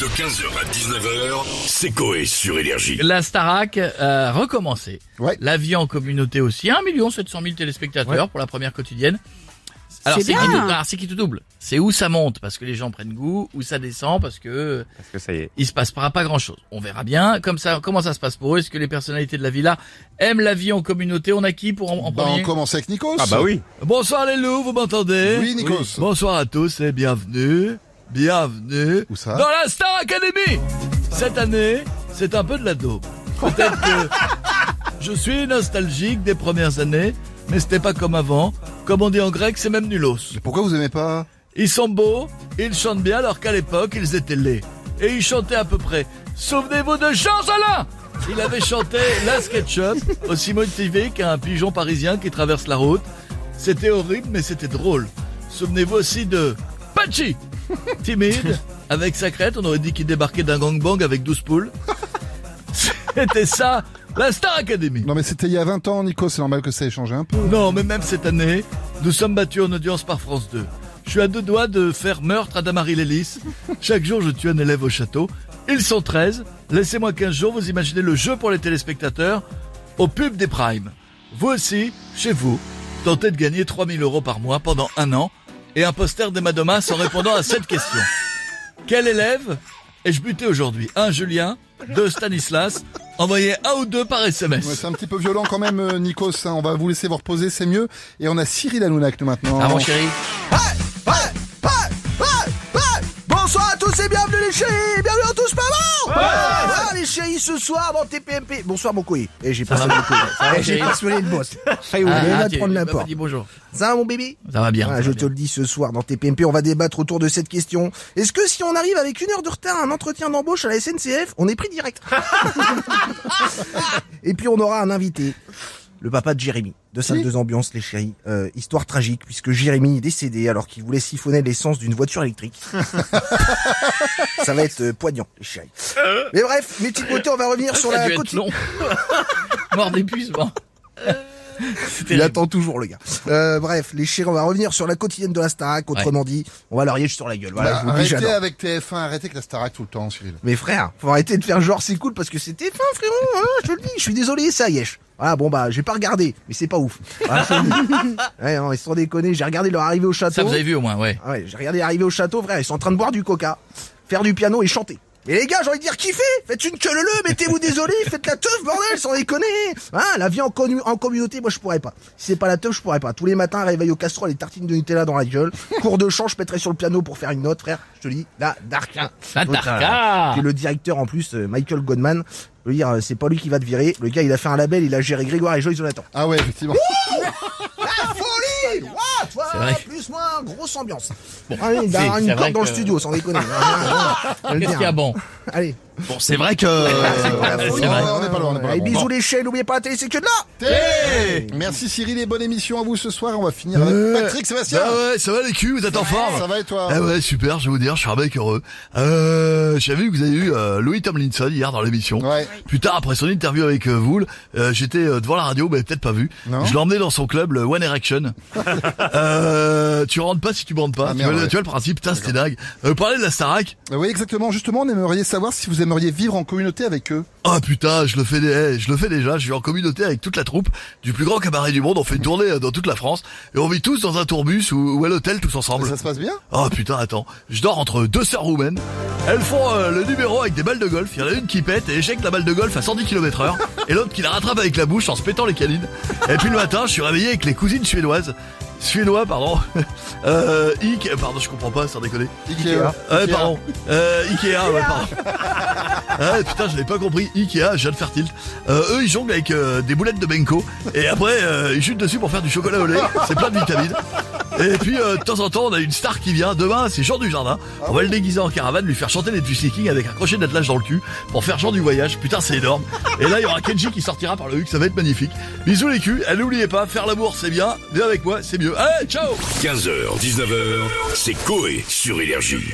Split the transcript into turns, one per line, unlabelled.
De 15h à 19h, c'est Coé sur Énergie.
La Starac a recommencé.
Ouais.
La vie en communauté aussi. 1 700 000 téléspectateurs pour la première quotidienne. Alors
C'est
c'est qui,
bien.
tout- alors, c'est qui tout double? C'est où ça monte? Parce que les gens prennent goût, où ça descend? Parce que
Parce que ça y est.
il se passe pas, pas grand chose. On verra bien comme ça comment ça se passe pour eux? Est-ce que les personnalités de la villa aiment la vie en communauté? On a qui pour en, en
Bah, on
premier?
commence avec Nikos.
Ah bah oui.
Bonsoir les loups, vous m'entendez?
Oui, Nikos.
Bonsoir à tous et bienvenue, bienvenue
Où ça?
dans la Star Academy. Cette année, c'est un peu de la. Peut-être que je suis nostalgique des premières années, mais c'était pas comme avant. Comme on dit en grec, c'est même nulos.
Mais Pourquoi vous aimez pas?
Ils sont beaux, ils chantent bien alors qu'à l'époque, ils étaient laids. Et ils chantaient à peu près. Souvenez-vous de Jean Jolin Il avait chanté La SketchUp, aussi motivé qu'un pigeon parisien qui traverse la route. C'était horrible, mais c'était drôle. Souvenez-vous aussi de Pachi Timide, avec sa crête, on aurait dit qu'il débarquait d'un gangbang avec 12 poules. C'était ça, la Star Academy.
Non mais c'était il y a 20 ans, Nikos, c'est normal que ça ait changé un peu.
Non, mais même cette année, nous sommes battus en audience par France 2. Je suis à deux doigts de faire meurtre à Damary Lélis. Chaque jour, je tue un élève au château. Ils sont 13. Laissez-moi 15 jours, vous imaginez le jeu pour les téléspectateurs au pub des primes. Vous aussi, chez vous, tentez de gagner 3000 euros par mois pendant un an et un poster d'Emma Domas en répondant à cette question. Quel élève ai-je buté aujourd'hui? Un Julien, deux Stanislas. Envoyez un ou deux par SMS.
Ouais, c'est un petit peu violent quand même, euh, Nikos. hein. On va vous laisser vous reposer, c'est mieux. Et on a Cyril Hanouna avec nous maintenant.
Ah mon chéri
Bonsoir à tous et bienvenue les chéris Bienvenue à tous maman Chéris ce soir dans TPMP Bonsoir mon couille Et j'ai pas
va
sonné le couille.
va,
Eh, J'ai
chérie
pas sonné le boss Ça y est, on
Ah,
va prendre n'importe
bonjour.
Ça va mon bébé?
Ça va bien. Ça
je
va
te
bien.
le dis ce soir dans TPMP, on va débattre autour de cette question. Est-ce que si on arrive avec une heure de retard à un entretien d'embauche à la SNCF, on est pris direct? Et puis on aura un invité, le papa de Jérémy, de salle
Qui
2 ambiance les chéris. Euh, histoire tragique puisque Jérémy est décédé alors qu'il voulait siphonner l'essence d'une voiture électrique. Ça va être euh, poignant les chéris. Mais bref, mes petites beautés, on va revenir sur la côte-
long. Mort d'épuisement.
Il attend toujours le gars. Euh, bref, les chéris, on va revenir sur la quotidienne de la Starac. Autrement dit, on va leur yéger sur la gueule. Voilà,
Bah,
je vous le dis,
arrêtez
j'adore.
avec TF1, arrêtez avec la Starac tout le temps, Cyril.
Mais frère, faut arrêter de faire genre c'est cool parce que c'était fin frérot, voilà, je te le dis, je suis désolé, ça yesh. Voilà, bon bah j'ai pas regardé, mais c'est pas ouf. Voilà, ouais, non, ils sont déconnés, j'ai regardé leur arrivée au château.
Ça vous avez vu au moins, ouais.
Ah ouais, j'ai regardé l'arrivée au château, frère, ils sont en train de boire du coca, faire du piano et chanter. Et les gars, j'ai envie de dire kiffez, faites une queue le mettez-vous désolé, faites la teuf bordel, sans déconner. Hein, la vie en, connu- en communauté, moi je pourrais pas. Si c'est pas la teuf, je pourrais pas. Tous les matins, réveil au casserole et tartines de Nutella dans la gueule. Cours de chant, je pèterai sur le piano pour faire une note, frère. Je te dis, là, Darkin.
La Darka.
Qui est le directeur en plus, euh, Michael Godman. Je veux dire, euh, c'est pas lui qui va te virer. Le gars, il a fait un label, il a géré Grégoire et Joyce Jonathan.
Ah ouais, effectivement.
La folie Ouah, toi,
vrai.
plus moins, grosse ambiance. Bon, allez, avoir
c'est
une corde dans le
que-
studio, sans déconner. Le
Qu'est-ce qu'il y a bon?
Allez.
Bon, c'est vrai que.
La
c'est
folie.
vrai.
on pas loin, on est pas loin.
bisous les chaînes, n'oubliez pas la télé, c'est que de là
Merci Cyril et bonne émission à vous ce soir. On va finir avec Patrick Sébastien.
Ah ouais, ça va les culs, vous êtes en forme
Ça va et toi
Ah ouais, super, je vais vous dire, je suis un mec heureux. Euh, j'ai vu que vous avez eu euh, Louis Tomlinson hier dans l'émission.
Ouais.
Plus tard, après son interview avec euh, vous, euh, j'étais euh, devant la radio, mais peut-être pas vu.
Non.
Je l'ai emmené dans son club, le One Erection. euh, tu rentres pas si tu bandes pas.
Ah,
tu,
merde,
vois, le-
ouais.
tu vois le principe, putain, c'était dingue. Euh, parler de la Starac.
Euh, Oui, exactement. Justement, on aimerait savoir si vous aimeriez vivre en communauté avec eux?
Ah putain, je le fais, eh, je le fais déjà. Je suis en communauté avec toute la troupe du plus grand cabaret du monde. On fait une tournée euh, dans toute la France et on vit tous dans un tourbus ou, ou à l'hôtel tous ensemble.
Ça se passe bien?
Oh putain, attends. Je dors entre deux sœurs roumaines. Elles font euh, le numéro avec des balles de golf. Il y en a une qui pète et éjecte la balle de golf à 110 km heure. Et l'autre qui la rattrape avec la bouche en se pétant les canines. Et puis le matin, je suis réveillé avec les cousines suédoises. Suédois, pardon. Euh, Ike, pardon, je comprends pas, sans déconner.
Ikea.
Ouais,
Ikea.
pardon. Euh, Ikea, ouais, pardon. Ah, putain, je l'ai pas compris. Ikea, je viens de faire tilt. Euh, eux, ils jonglent avec euh, des boulettes de Benko. Et après, euh, ils chutent dessus pour faire du chocolat au lait. C'est plein de vitamines. Et puis, euh, de temps en temps, on a une star qui vient. Demain, c'est Jean du Jardin. On va le déguiser en caravane, lui faire chanter les King avec un crochet d'attelage dans le cul pour faire Jean du voyage. Putain, c'est énorme. Et là, il y aura Kenji qui sortira par le huc. Ça va être magnifique. Bisous les culs. Et n'oubliez pas, faire l'amour, c'est bien. Viens avec moi, c'est mieux. Allez, ciao
15h, 19h, c'est Coé sur Énergie.